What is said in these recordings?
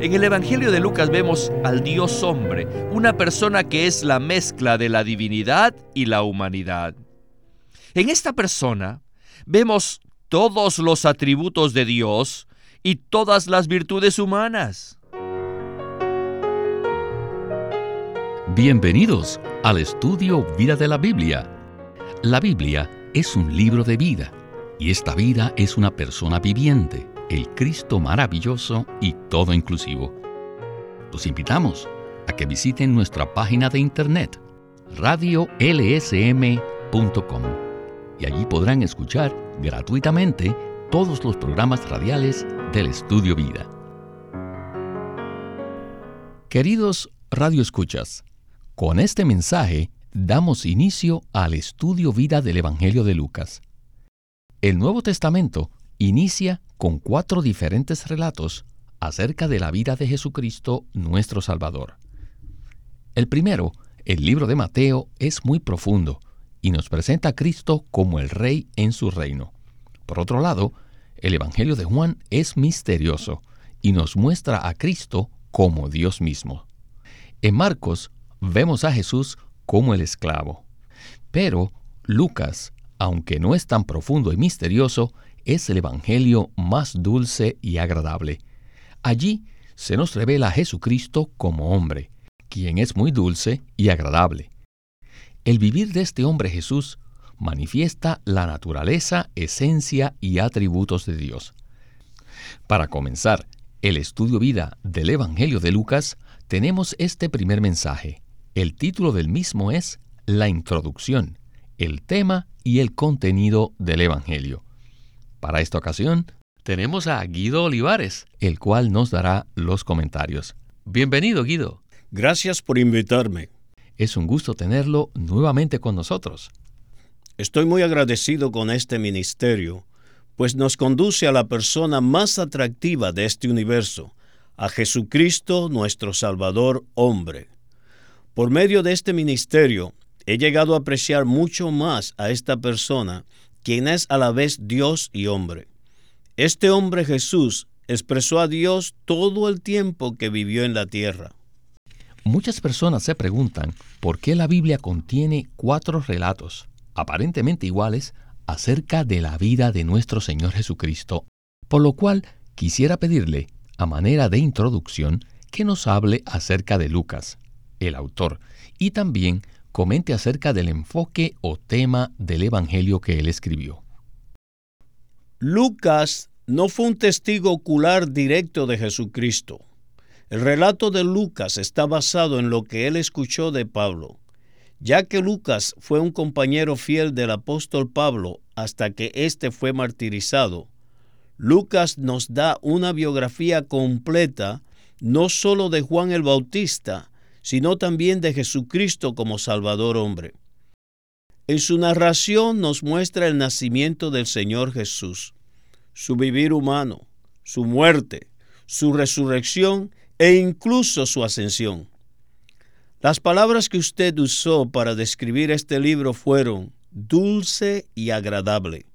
En el Evangelio de Lucas vemos al Dios hombre, una persona que es la mezcla de la divinidad y la humanidad. En esta persona vemos todos los atributos de Dios y todas las virtudes humanas. Bienvenidos al estudio Vida de la Biblia. La Biblia es un libro de vida y esta vida es una persona viviente el Cristo maravilloso y todo inclusivo. Los invitamos a que visiten nuestra página de internet radiolsm.com y allí podrán escuchar gratuitamente todos los programas radiales del Estudio Vida. Queridos radioescuchas, con este mensaje damos inicio al Estudio Vida del Evangelio de Lucas. El Nuevo Testamento inicia con cuatro diferentes relatos acerca de la vida de Jesucristo nuestro Salvador. El primero, el libro de Mateo, es muy profundo y nos presenta a Cristo como el Rey en su reino. Por otro lado, el Evangelio de Juan es misterioso y nos muestra a Cristo como Dios mismo. En Marcos vemos a Jesús como el esclavo. Pero Lucas, aunque no es tan profundo y misterioso, es el Evangelio más dulce y agradable. Allí se nos revela a Jesucristo como hombre, quien es muy dulce y agradable. El vivir de este hombre Jesús manifiesta la naturaleza, esencia y atributos de Dios. Para comenzar el estudio vida del Evangelio de Lucas, tenemos este primer mensaje. El título del mismo es La introducción, el tema y el contenido del Evangelio. Para esta ocasión, tenemos a Guido Olivares, el cual nos dará los comentarios. Bienvenido, Guido. Gracias por invitarme. Es un gusto tenerlo nuevamente con nosotros. Estoy muy agradecido con este ministerio, pues nos conduce a la persona más atractiva de este universo, a Jesucristo nuestro Salvador hombre. Por medio de este ministerio, he llegado a apreciar mucho más a esta persona quien es a la vez Dios y hombre. Este hombre Jesús expresó a Dios todo el tiempo que vivió en la tierra. Muchas personas se preguntan por qué la Biblia contiene cuatro relatos, aparentemente iguales, acerca de la vida de nuestro Señor Jesucristo, por lo cual quisiera pedirle, a manera de introducción, que nos hable acerca de Lucas, el autor, y también comente acerca del enfoque o tema del Evangelio que él escribió. Lucas no fue un testigo ocular directo de Jesucristo. El relato de Lucas está basado en lo que él escuchó de Pablo, ya que Lucas fue un compañero fiel del apóstol Pablo hasta que éste fue martirizado. Lucas nos da una biografía completa no sólo de Juan el Bautista, sino también de Jesucristo como Salvador hombre. En su narración nos muestra el nacimiento del Señor Jesús, su vivir humano, su muerte, su resurrección e incluso su ascensión. Las palabras que usted usó para describir este libro fueron dulce y agradable.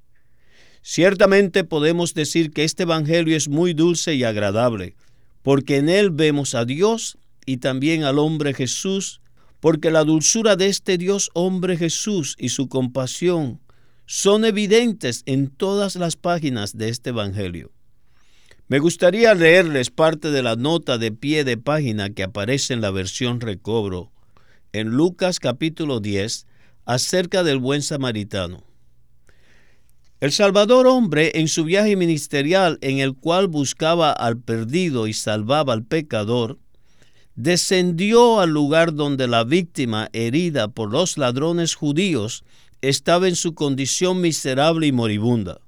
Ciertamente podemos decir que este Evangelio es muy dulce y agradable, porque en él vemos a Dios y también al hombre Jesús, porque la dulzura de este Dios hombre Jesús y su compasión son evidentes en todas las páginas de este Evangelio. Me gustaría leerles parte de la nota de pie de página que aparece en la versión recobro en Lucas capítulo 10 acerca del buen samaritano. El Salvador hombre en su viaje ministerial en el cual buscaba al perdido y salvaba al pecador, descendió al lugar donde la víctima herida por los ladrones judíos estaba en su condición miserable y moribunda.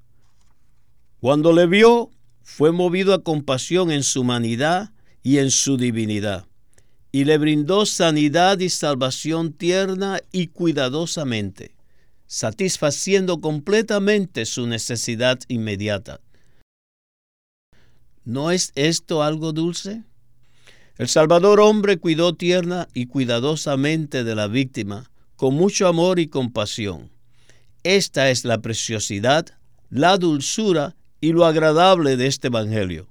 Cuando le vio, fue movido a compasión en su humanidad y en su divinidad, y le brindó sanidad y salvación tierna y cuidadosamente, satisfaciendo completamente su necesidad inmediata. ¿No es esto algo dulce? El Salvador hombre cuidó tierna y cuidadosamente de la víctima, con mucho amor y compasión. Esta es la preciosidad, la dulzura y lo agradable de este Evangelio.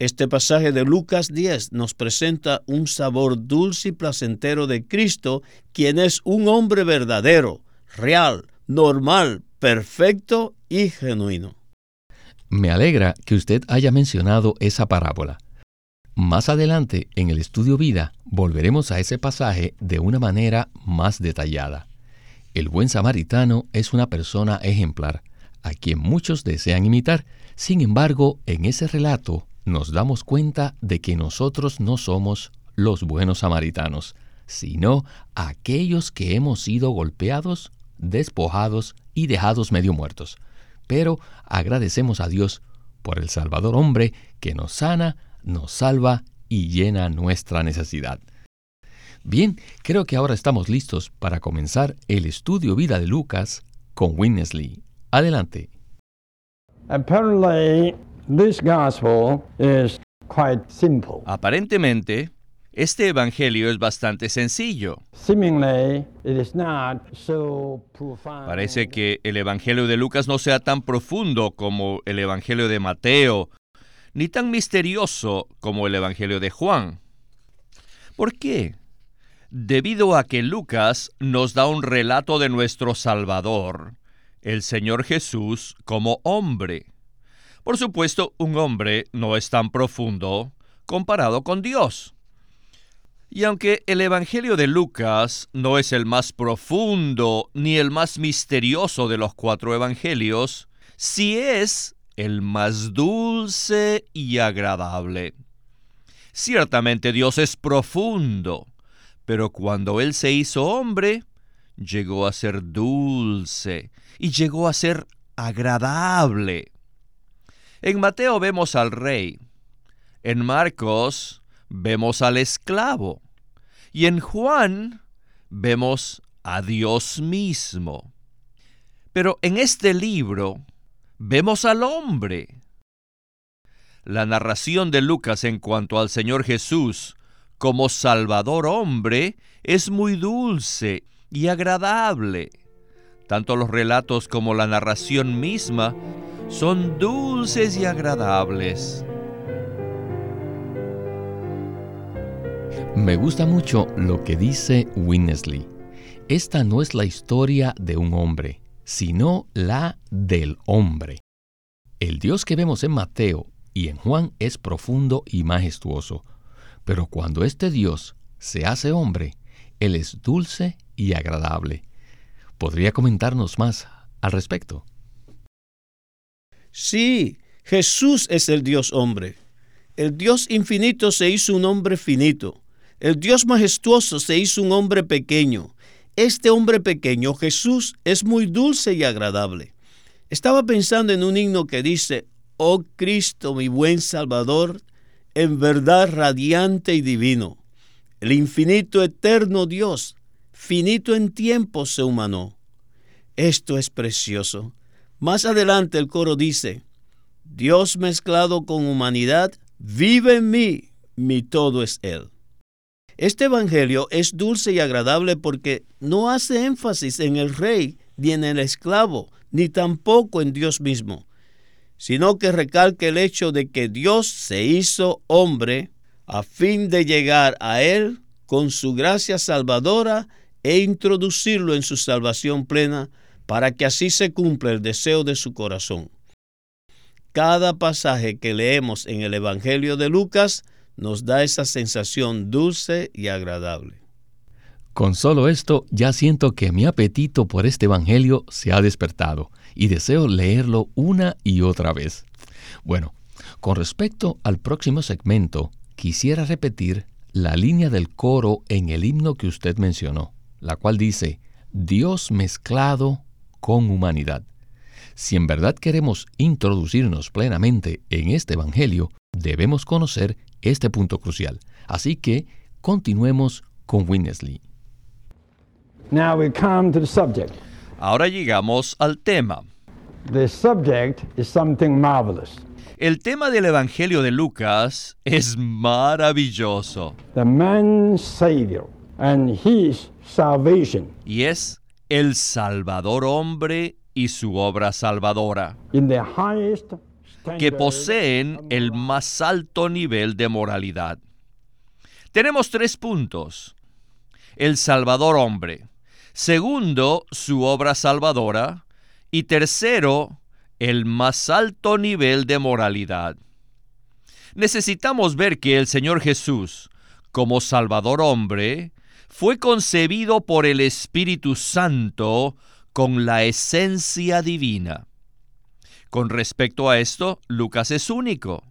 Este pasaje de Lucas 10 nos presenta un sabor dulce y placentero de Cristo, quien es un hombre verdadero, real, normal, perfecto y genuino. Me alegra que usted haya mencionado esa parábola. Más adelante, en el estudio vida, volveremos a ese pasaje de una manera más detallada. El buen samaritano es una persona ejemplar, a quien muchos desean imitar. Sin embargo, en ese relato nos damos cuenta de que nosotros no somos los buenos samaritanos, sino aquellos que hemos sido golpeados, despojados y dejados medio muertos. Pero agradecemos a Dios por el Salvador hombre que nos sana, nos salva y llena nuestra necesidad. Bien, creo que ahora estamos listos para comenzar el estudio vida de Lucas con Winnesley. Adelante. Aparentemente, este evangelio es bastante sencillo. Parece que el evangelio de Lucas no sea tan profundo como el evangelio de Mateo, ni tan misterioso como el evangelio de Juan. ¿Por qué? Debido a que Lucas nos da un relato de nuestro Salvador, el Señor Jesús, como hombre. Por supuesto, un hombre no es tan profundo comparado con Dios. Y aunque el Evangelio de Lucas no es el más profundo ni el más misterioso de los cuatro Evangelios, sí es el más dulce y agradable. Ciertamente Dios es profundo, pero cuando Él se hizo hombre, llegó a ser dulce y llegó a ser agradable. En Mateo vemos al rey, en Marcos vemos al esclavo, y en Juan vemos a Dios mismo. Pero en este libro vemos al hombre. La narración de Lucas en cuanto al Señor Jesús como Salvador hombre es muy dulce y agradable. Tanto los relatos como la narración misma son dulces y agradables. Me gusta mucho lo que dice Winnesley. Esta no es la historia de un hombre, sino la del hombre. El Dios que vemos en Mateo y en Juan es profundo y majestuoso, pero cuando este Dios se hace hombre, Él es dulce y agradable. ¿Podría comentarnos más al respecto? Sí, Jesús es el Dios hombre. El Dios infinito se hizo un hombre finito. El Dios majestuoso se hizo un hombre pequeño. Este hombre pequeño, Jesús, es muy dulce y agradable. Estaba pensando en un himno que dice, Oh Cristo, mi buen Salvador, en verdad radiante y divino. El infinito eterno Dios, finito en tiempo, se humanó. Esto es precioso. Más adelante el coro dice, Dios mezclado con humanidad, vive en mí, mi todo es Él. Este Evangelio es dulce y agradable porque no hace énfasis en el rey, ni en el esclavo, ni tampoco en Dios mismo, sino que recalca el hecho de que Dios se hizo hombre a fin de llegar a Él con su gracia salvadora e introducirlo en su salvación plena para que así se cumpla el deseo de su corazón. Cada pasaje que leemos en el Evangelio de Lucas nos da esa sensación dulce y agradable. Con solo esto ya siento que mi apetito por este Evangelio se ha despertado y deseo leerlo una y otra vez. Bueno, con respecto al próximo segmento, quisiera repetir la línea del coro en el himno que usted mencionó, la cual dice, Dios mezclado con humanidad. Si en verdad queremos introducirnos plenamente en este Evangelio, debemos conocer este punto crucial. Así que continuemos con Winnesley. Ahora llegamos al tema. El tema del Evangelio de Lucas es maravilloso. Y es el Salvador hombre y su obra salvadora. Que poseen el más alto nivel de moralidad. Tenemos tres puntos. El Salvador hombre. Segundo, su obra salvadora. Y tercero, el más alto nivel de moralidad. Necesitamos ver que el Señor Jesús, como Salvador hombre, fue concebido por el Espíritu Santo con la esencia divina. Con respecto a esto, Lucas es único.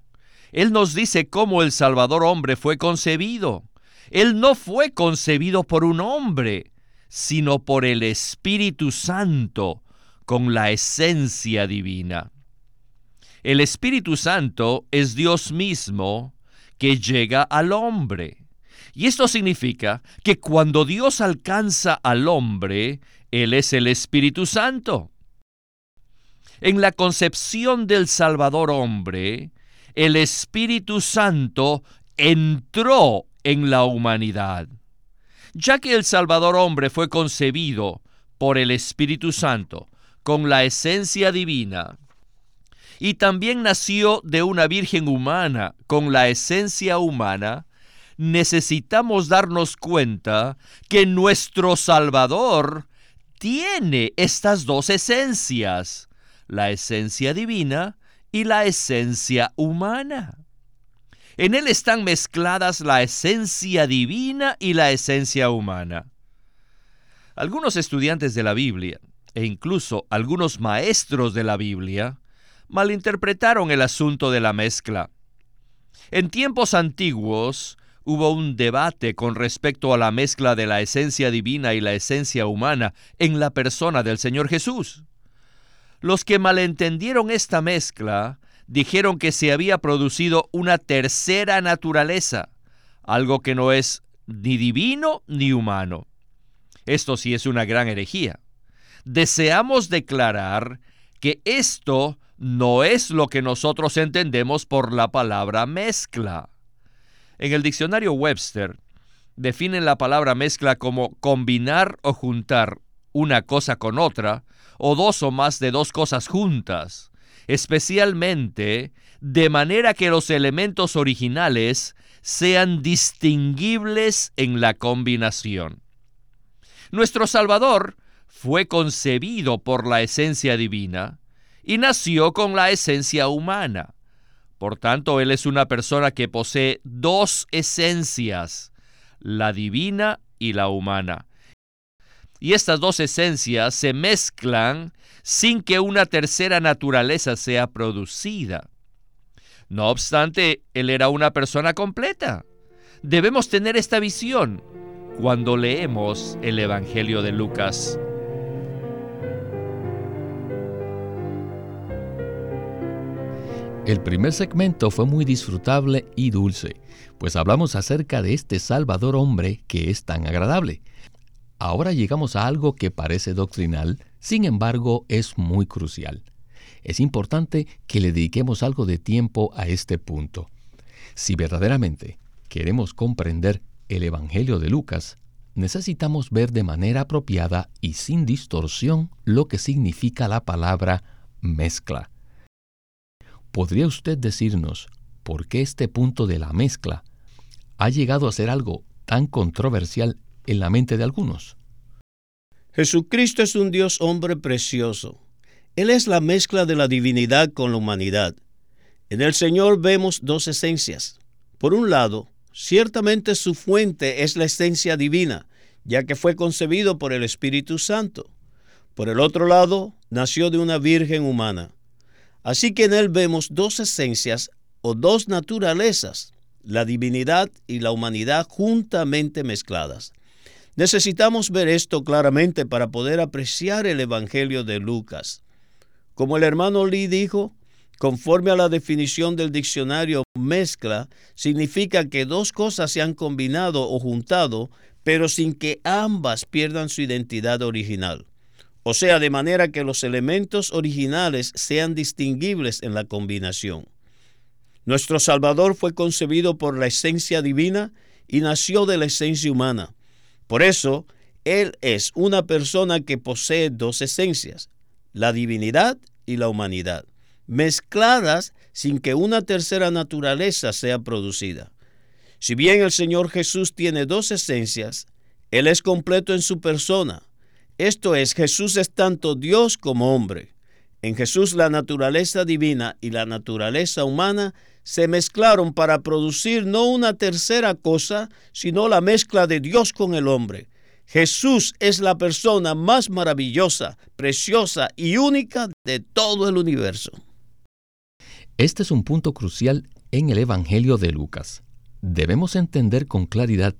Él nos dice cómo el Salvador hombre fue concebido. Él no fue concebido por un hombre, sino por el Espíritu Santo, con la esencia divina. El Espíritu Santo es Dios mismo que llega al hombre. Y esto significa que cuando Dios alcanza al hombre, Él es el Espíritu Santo. En la concepción del Salvador hombre, el Espíritu Santo entró en la humanidad. Ya que el Salvador hombre fue concebido por el Espíritu Santo con la esencia divina, y también nació de una virgen humana con la esencia humana, necesitamos darnos cuenta que nuestro Salvador tiene estas dos esencias, la esencia divina y la esencia humana. En él están mezcladas la esencia divina y la esencia humana. Algunos estudiantes de la Biblia, e incluso algunos maestros de la Biblia, malinterpretaron el asunto de la mezcla. En tiempos antiguos, hubo un debate con respecto a la mezcla de la esencia divina y la esencia humana en la persona del Señor Jesús. Los que malentendieron esta mezcla dijeron que se había producido una tercera naturaleza, algo que no es ni divino ni humano. Esto sí es una gran herejía. Deseamos declarar que esto no es lo que nosotros entendemos por la palabra mezcla. En el diccionario Webster definen la palabra mezcla como combinar o juntar una cosa con otra, o dos o más de dos cosas juntas, especialmente de manera que los elementos originales sean distinguibles en la combinación. Nuestro Salvador fue concebido por la esencia divina y nació con la esencia humana. Por tanto, Él es una persona que posee dos esencias, la divina y la humana. Y estas dos esencias se mezclan sin que una tercera naturaleza sea producida. No obstante, Él era una persona completa. Debemos tener esta visión cuando leemos el Evangelio de Lucas. El primer segmento fue muy disfrutable y dulce, pues hablamos acerca de este Salvador hombre que es tan agradable. Ahora llegamos a algo que parece doctrinal, sin embargo es muy crucial. Es importante que le dediquemos algo de tiempo a este punto. Si verdaderamente queremos comprender el Evangelio de Lucas, necesitamos ver de manera apropiada y sin distorsión lo que significa la palabra mezcla. ¿Podría usted decirnos por qué este punto de la mezcla ha llegado a ser algo tan controversial en la mente de algunos? Jesucristo es un Dios hombre precioso. Él es la mezcla de la divinidad con la humanidad. En el Señor vemos dos esencias. Por un lado, ciertamente su fuente es la esencia divina, ya que fue concebido por el Espíritu Santo. Por el otro lado, nació de una virgen humana. Así que en él vemos dos esencias o dos naturalezas, la divinidad y la humanidad juntamente mezcladas. Necesitamos ver esto claramente para poder apreciar el Evangelio de Lucas. Como el hermano Lee dijo, conforme a la definición del diccionario, mezcla significa que dos cosas se han combinado o juntado, pero sin que ambas pierdan su identidad original o sea, de manera que los elementos originales sean distinguibles en la combinación. Nuestro Salvador fue concebido por la esencia divina y nació de la esencia humana. Por eso, Él es una persona que posee dos esencias, la divinidad y la humanidad. mezcladas sin que una tercera naturaleza sea producida. Si bien el Señor Jesús tiene dos esencias, Él es completo en su persona. Esto es, Jesús es tanto Dios como hombre. En Jesús la naturaleza divina y la naturaleza humana se mezclaron para producir no una tercera cosa, sino la mezcla de Dios con el hombre. Jesús es la persona más maravillosa, preciosa y única de todo el universo. Este es un punto crucial en el Evangelio de Lucas. Debemos entender con claridad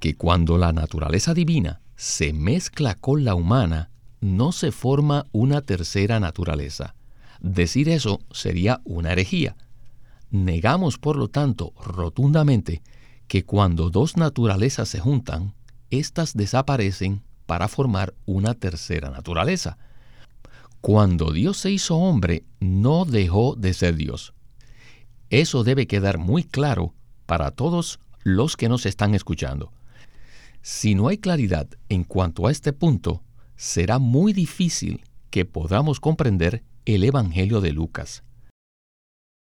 que cuando la naturaleza divina se mezcla con la humana, no se forma una tercera naturaleza. Decir eso sería una herejía. Negamos, por lo tanto, rotundamente que cuando dos naturalezas se juntan, éstas desaparecen para formar una tercera naturaleza. Cuando Dios se hizo hombre, no dejó de ser Dios. Eso debe quedar muy claro para todos los que nos están escuchando. Si no hay claridad en cuanto a este punto, será muy difícil que podamos comprender el Evangelio de Lucas.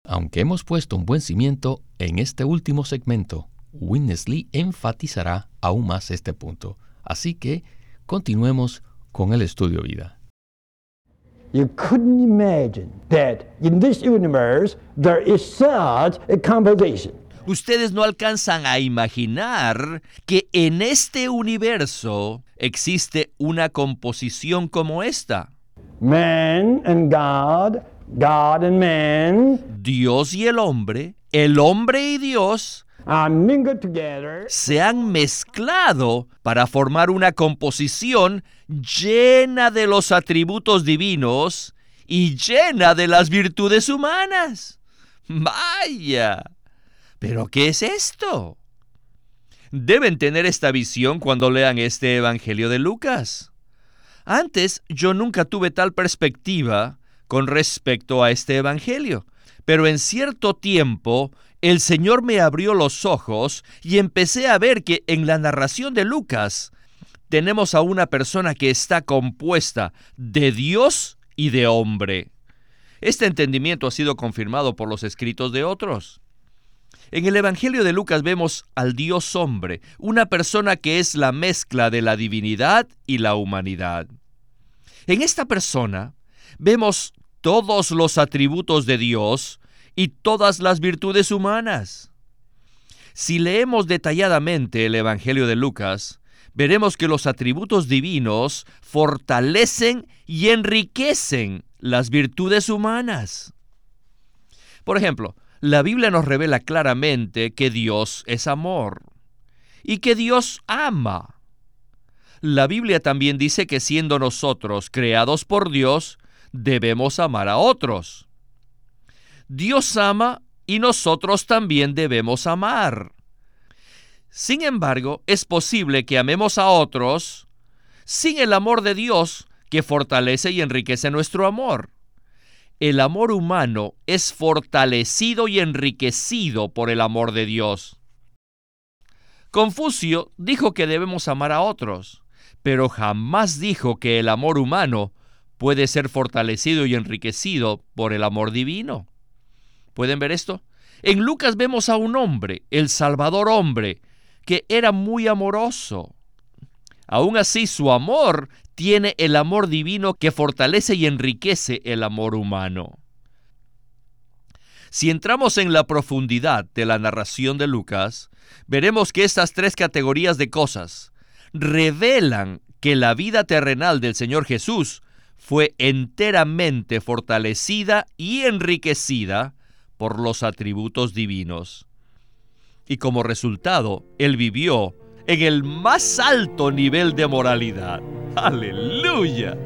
Aunque hemos puesto un buen cimiento en este último segmento, Winnesley enfatizará aún más este punto. Así que continuemos con el estudio vida. You couldn't imagine that in this universe there is such a composition. Ustedes no alcanzan a imaginar que en este universo existe una composición como esta. Man and God, God and man Dios y el hombre, el hombre y Dios are mingled together se han mezclado para formar una composición llena de los atributos divinos y llena de las virtudes humanas. Vaya. ¿Pero qué es esto? Deben tener esta visión cuando lean este Evangelio de Lucas. Antes yo nunca tuve tal perspectiva con respecto a este Evangelio, pero en cierto tiempo el Señor me abrió los ojos y empecé a ver que en la narración de Lucas tenemos a una persona que está compuesta de Dios y de hombre. Este entendimiento ha sido confirmado por los escritos de otros. En el Evangelio de Lucas vemos al Dios hombre, una persona que es la mezcla de la divinidad y la humanidad. En esta persona vemos todos los atributos de Dios y todas las virtudes humanas. Si leemos detalladamente el Evangelio de Lucas, veremos que los atributos divinos fortalecen y enriquecen las virtudes humanas. Por ejemplo, la Biblia nos revela claramente que Dios es amor y que Dios ama. La Biblia también dice que siendo nosotros creados por Dios, debemos amar a otros. Dios ama y nosotros también debemos amar. Sin embargo, es posible que amemos a otros sin el amor de Dios que fortalece y enriquece nuestro amor el amor humano es fortalecido y enriquecido por el amor de Dios. Confucio dijo que debemos amar a otros, pero jamás dijo que el amor humano puede ser fortalecido y enriquecido por el amor divino. ¿Pueden ver esto? En Lucas vemos a un hombre, el Salvador hombre, que era muy amoroso. Aún así, su amor tiene el amor divino que fortalece y enriquece el amor humano. Si entramos en la profundidad de la narración de Lucas, veremos que estas tres categorías de cosas revelan que la vida terrenal del Señor Jesús fue enteramente fortalecida y enriquecida por los atributos divinos. Y como resultado, Él vivió en el más alto nivel de moralidad. Aleluya.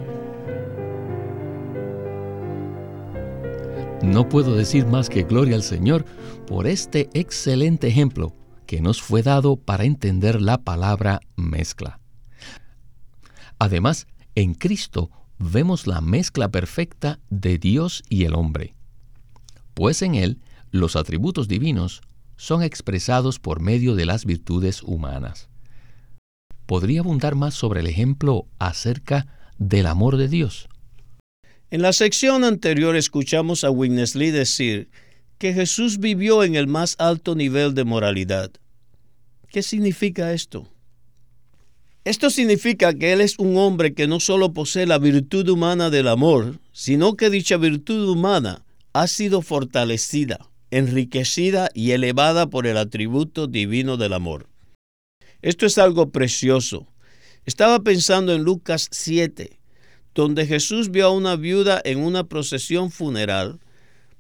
No puedo decir más que gloria al Señor por este excelente ejemplo que nos fue dado para entender la palabra mezcla. Además, en Cristo vemos la mezcla perfecta de Dios y el hombre, pues en Él los atributos divinos son expresados por medio de las virtudes humanas. ¿Podría abundar más sobre el ejemplo acerca del amor de Dios? En la sección anterior escuchamos a Lee decir que Jesús vivió en el más alto nivel de moralidad. ¿Qué significa esto? Esto significa que Él es un hombre que no solo posee la virtud humana del amor, sino que dicha virtud humana ha sido fortalecida, enriquecida y elevada por el atributo divino del amor. Esto es algo precioso. Estaba pensando en Lucas 7, donde Jesús vio a una viuda en una procesión funeral,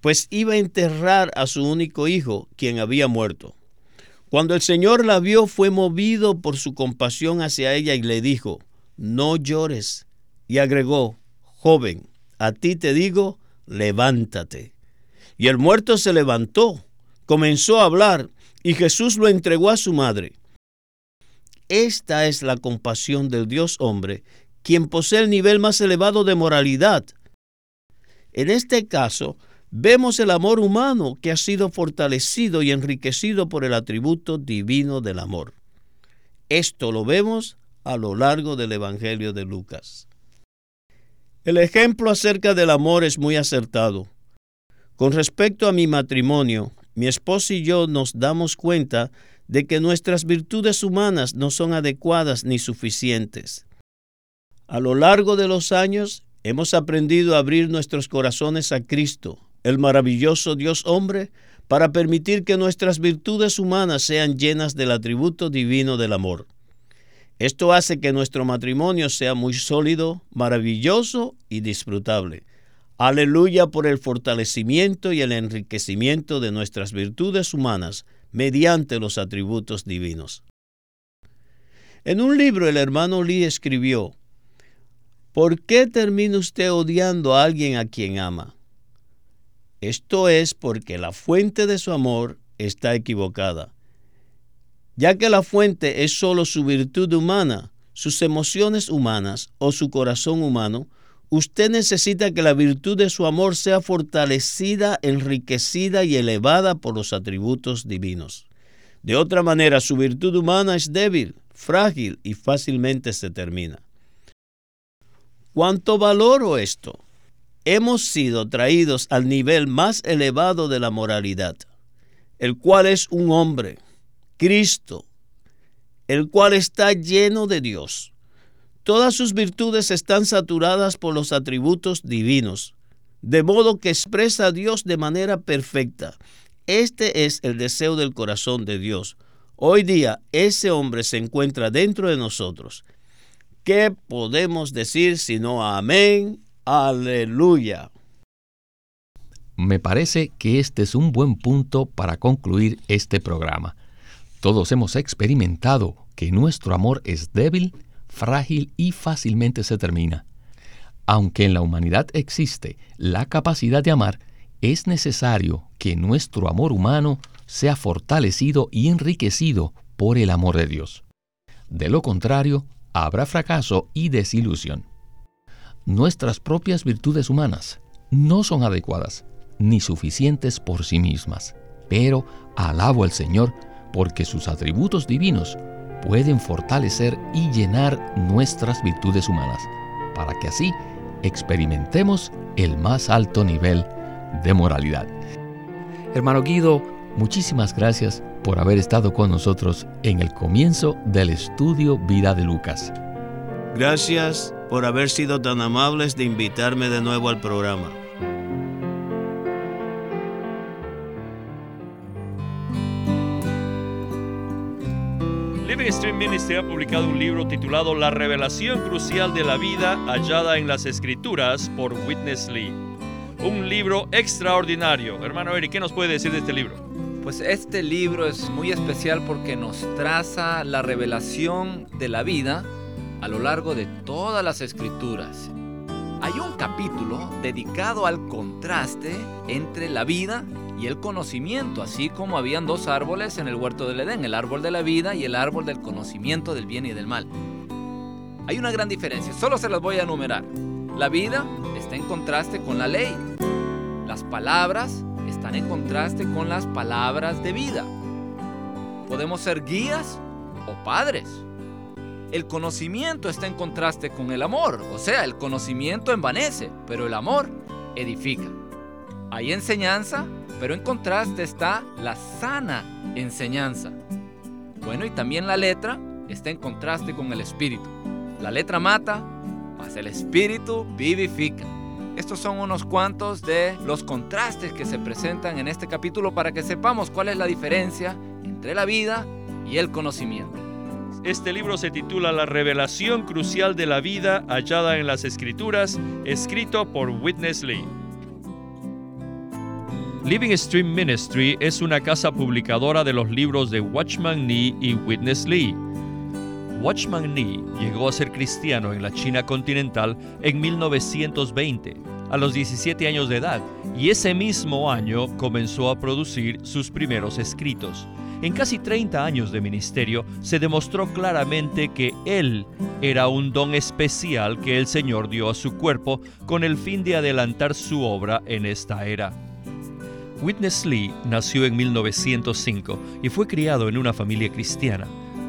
pues iba a enterrar a su único hijo, quien había muerto. Cuando el Señor la vio, fue movido por su compasión hacia ella y le dijo, no llores. Y agregó, joven, a ti te digo, levántate. Y el muerto se levantó, comenzó a hablar, y Jesús lo entregó a su madre. Esta es la compasión del Dios hombre quien posee el nivel más elevado de moralidad. En este caso, vemos el amor humano que ha sido fortalecido y enriquecido por el atributo divino del amor. Esto lo vemos a lo largo del Evangelio de Lucas. El ejemplo acerca del amor es muy acertado. Con respecto a mi matrimonio, mi esposo y yo nos damos cuenta de que nuestras virtudes humanas no son adecuadas ni suficientes. A lo largo de los años hemos aprendido a abrir nuestros corazones a Cristo, el maravilloso Dios hombre, para permitir que nuestras virtudes humanas sean llenas del atributo divino del amor. Esto hace que nuestro matrimonio sea muy sólido, maravilloso y disfrutable. Aleluya por el fortalecimiento y el enriquecimiento de nuestras virtudes humanas mediante los atributos divinos. En un libro el hermano Lee escribió, ¿Por qué termina usted odiando a alguien a quien ama? Esto es porque la fuente de su amor está equivocada. Ya que la fuente es solo su virtud humana, sus emociones humanas o su corazón humano, usted necesita que la virtud de su amor sea fortalecida, enriquecida y elevada por los atributos divinos. De otra manera, su virtud humana es débil, frágil y fácilmente se termina. ¿Cuánto valoro esto? Hemos sido traídos al nivel más elevado de la moralidad, el cual es un hombre, Cristo, el cual está lleno de Dios. Todas sus virtudes están saturadas por los atributos divinos, de modo que expresa a Dios de manera perfecta. Este es el deseo del corazón de Dios. Hoy día ese hombre se encuentra dentro de nosotros ¿Qué podemos decir sino amén? Aleluya. Me parece que este es un buen punto para concluir este programa. Todos hemos experimentado que nuestro amor es débil, frágil y fácilmente se termina. Aunque en la humanidad existe la capacidad de amar, es necesario que nuestro amor humano sea fortalecido y enriquecido por el amor de Dios. De lo contrario, habrá fracaso y desilusión. Nuestras propias virtudes humanas no son adecuadas ni suficientes por sí mismas, pero alabo al Señor porque sus atributos divinos pueden fortalecer y llenar nuestras virtudes humanas, para que así experimentemos el más alto nivel de moralidad. Hermano Guido, muchísimas gracias por haber estado con nosotros en el comienzo del estudio Vida de Lucas. Gracias por haber sido tan amables de invitarme de nuevo al programa. Living Stream Ministry ha publicado un libro titulado La revelación crucial de la vida hallada en las escrituras por Witness Lee. Un libro extraordinario. Hermano Eric, ¿qué nos puede decir de este libro? Pues este libro es muy especial porque nos traza la revelación de la vida a lo largo de todas las escrituras. Hay un capítulo dedicado al contraste entre la vida y el conocimiento, así como habían dos árboles en el huerto del Edén, el árbol de la vida y el árbol del conocimiento del bien y del mal. Hay una gran diferencia, solo se las voy a enumerar. La vida está en contraste con la ley. Las palabras están en contraste con las palabras de vida. Podemos ser guías o padres. El conocimiento está en contraste con el amor. O sea, el conocimiento envanece, pero el amor edifica. Hay enseñanza, pero en contraste está la sana enseñanza. Bueno, y también la letra está en contraste con el espíritu. La letra mata, mas el espíritu vivifica. Estos son unos cuantos de los contrastes que se presentan en este capítulo para que sepamos cuál es la diferencia entre la vida y el conocimiento. Este libro se titula La revelación crucial de la vida hallada en las escrituras, escrito por Witness Lee. Living Stream Ministry es una casa publicadora de los libros de Watchman Nee y Witness Lee. Watchman Nee llegó a ser cristiano en la China continental en 1920, a los 17 años de edad, y ese mismo año comenzó a producir sus primeros escritos. En casi 30 años de ministerio se demostró claramente que él era un don especial que el Señor dio a su cuerpo con el fin de adelantar su obra en esta era. Witness Lee nació en 1905 y fue criado en una familia cristiana.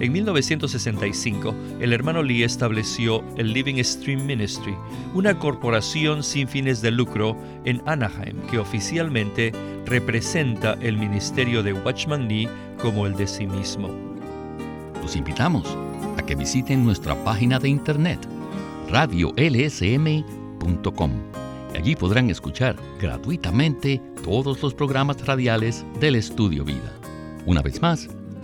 en 1965, el hermano Lee estableció el Living Stream Ministry, una corporación sin fines de lucro en Anaheim que oficialmente representa el ministerio de Watchman Nee como el de sí mismo. Los invitamos a que visiten nuestra página de internet radiolsm.com. Allí podrán escuchar gratuitamente todos los programas radiales del Estudio Vida. Una vez más,